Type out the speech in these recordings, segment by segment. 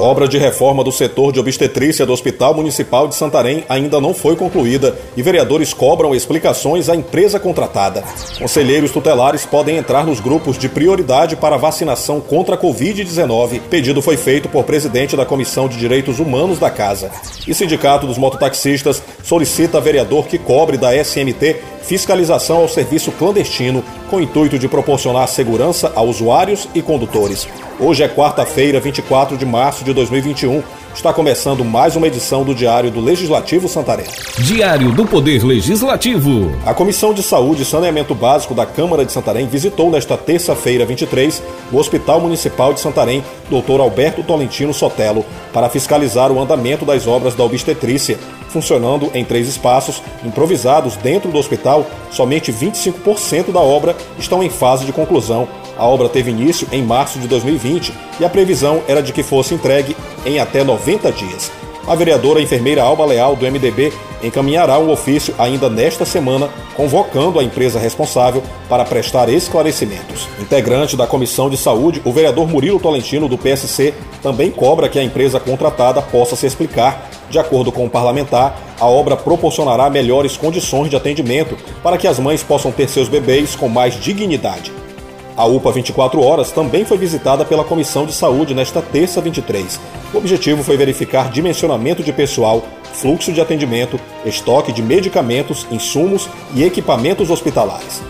Obra de reforma do setor de obstetrícia do Hospital Municipal de Santarém ainda não foi concluída e vereadores cobram explicações à empresa contratada. Conselheiros tutelares podem entrar nos grupos de prioridade para vacinação contra a Covid-19. Pedido foi feito por presidente da Comissão de Direitos Humanos da Casa. E Sindicato dos Mototaxistas solicita vereador que cobre da SMT fiscalização ao serviço clandestino com o intuito de proporcionar segurança a usuários e condutores. Hoje é quarta-feira, 24 de março de 2021. Está começando mais uma edição do Diário do Legislativo Santarém. Diário do Poder Legislativo. A Comissão de Saúde e Saneamento Básico da Câmara de Santarém visitou nesta terça-feira, 23, o Hospital Municipal de Santarém, Dr. Alberto Tolentino Sotelo, para fiscalizar o andamento das obras da obstetrícia. Funcionando em três espaços improvisados dentro do hospital, somente 25% da obra estão em fase de conclusão a obra teve início em março de 2020 e a previsão era de que fosse entregue em até 90 dias. A vereadora enfermeira Alba Leal, do MDB, encaminhará um ofício ainda nesta semana, convocando a empresa responsável para prestar esclarecimentos. Integrante da Comissão de Saúde, o vereador Murilo Tolentino, do PSC, também cobra que a empresa contratada possa se explicar. De acordo com o parlamentar, a obra proporcionará melhores condições de atendimento para que as mães possam ter seus bebês com mais dignidade. A UPA 24 Horas também foi visitada pela Comissão de Saúde nesta terça 23. O objetivo foi verificar dimensionamento de pessoal, fluxo de atendimento, estoque de medicamentos, insumos e equipamentos hospitalares.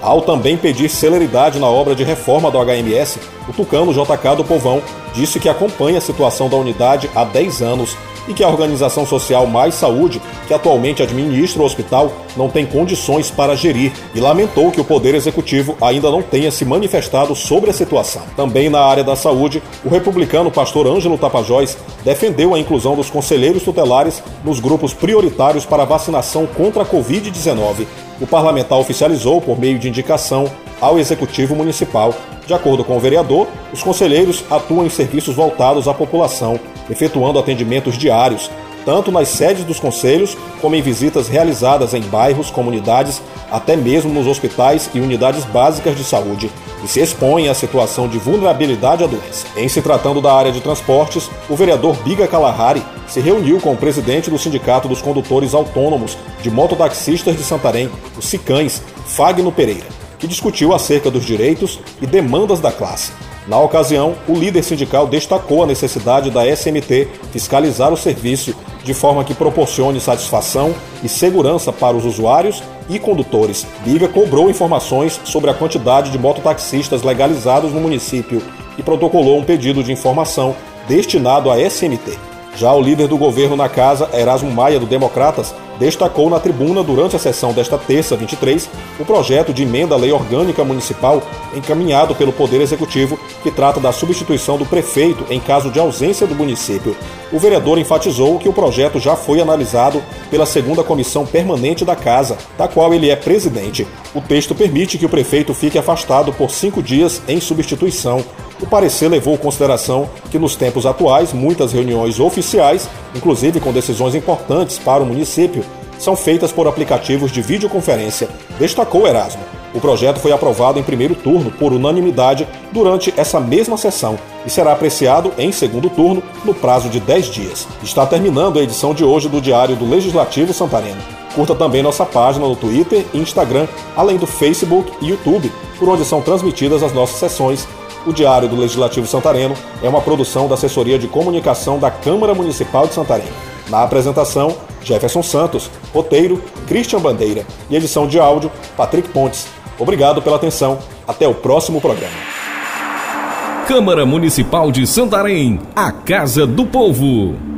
Ao também pedir celeridade na obra de reforma do HMS, o tucano JK do Povão disse que acompanha a situação da unidade há 10 anos e que a organização social Mais Saúde, que atualmente administra o hospital, não tem condições para gerir e lamentou que o Poder Executivo ainda não tenha se manifestado sobre a situação. Também na área da saúde, o republicano pastor Ângelo Tapajós defendeu a inclusão dos conselheiros tutelares nos grupos prioritários para vacinação contra a Covid-19. O parlamentar oficializou, por meio de indicação, ao Executivo Municipal. De acordo com o vereador, os conselheiros atuam em serviços voltados à população, efetuando atendimentos diários, tanto nas sedes dos conselhos como em visitas realizadas em bairros, comunidades, até mesmo nos hospitais e unidades básicas de saúde, e se expõem à situação de vulnerabilidade à doença. Em se tratando da área de transportes, o vereador Biga Kalahari se reuniu com o presidente do Sindicato dos Condutores Autônomos de Mototaxistas de Santarém, o SICães, Fagno Pereira que discutiu acerca dos direitos e demandas da classe. Na ocasião, o líder sindical destacou a necessidade da SMT fiscalizar o serviço de forma que proporcione satisfação e segurança para os usuários e condutores. Biga cobrou informações sobre a quantidade de mototaxistas legalizados no município e protocolou um pedido de informação destinado à SMT. Já o líder do governo na casa, Erasmo Maia, do Democratas, destacou na tribuna durante a sessão desta terça, 23, o projeto de emenda à lei orgânica municipal encaminhado pelo Poder Executivo, que trata da substituição do prefeito em caso de ausência do município. O vereador enfatizou que o projeto já foi analisado pela segunda comissão permanente da Casa, da qual ele é presidente. O texto permite que o prefeito fique afastado por cinco dias em substituição. O parecer levou em consideração que, nos tempos atuais, muitas reuniões oficiais, inclusive com decisões importantes para o município, são feitas por aplicativos de videoconferência, destacou Erasmo. O projeto foi aprovado em primeiro turno por unanimidade durante essa mesma sessão e será apreciado em segundo turno no prazo de 10 dias. Está terminando a edição de hoje do Diário do Legislativo Santareno. Curta também nossa página no Twitter e Instagram, além do Facebook e YouTube, por onde são transmitidas as nossas sessões. O Diário do Legislativo Santareno é uma produção da Assessoria de Comunicação da Câmara Municipal de Santarém. Na apresentação, Jefferson Santos, roteiro, Christian Bandeira e edição de áudio, Patrick Pontes. Obrigado pela atenção. Até o próximo programa. Câmara Municipal de Santarém, a Casa do Povo.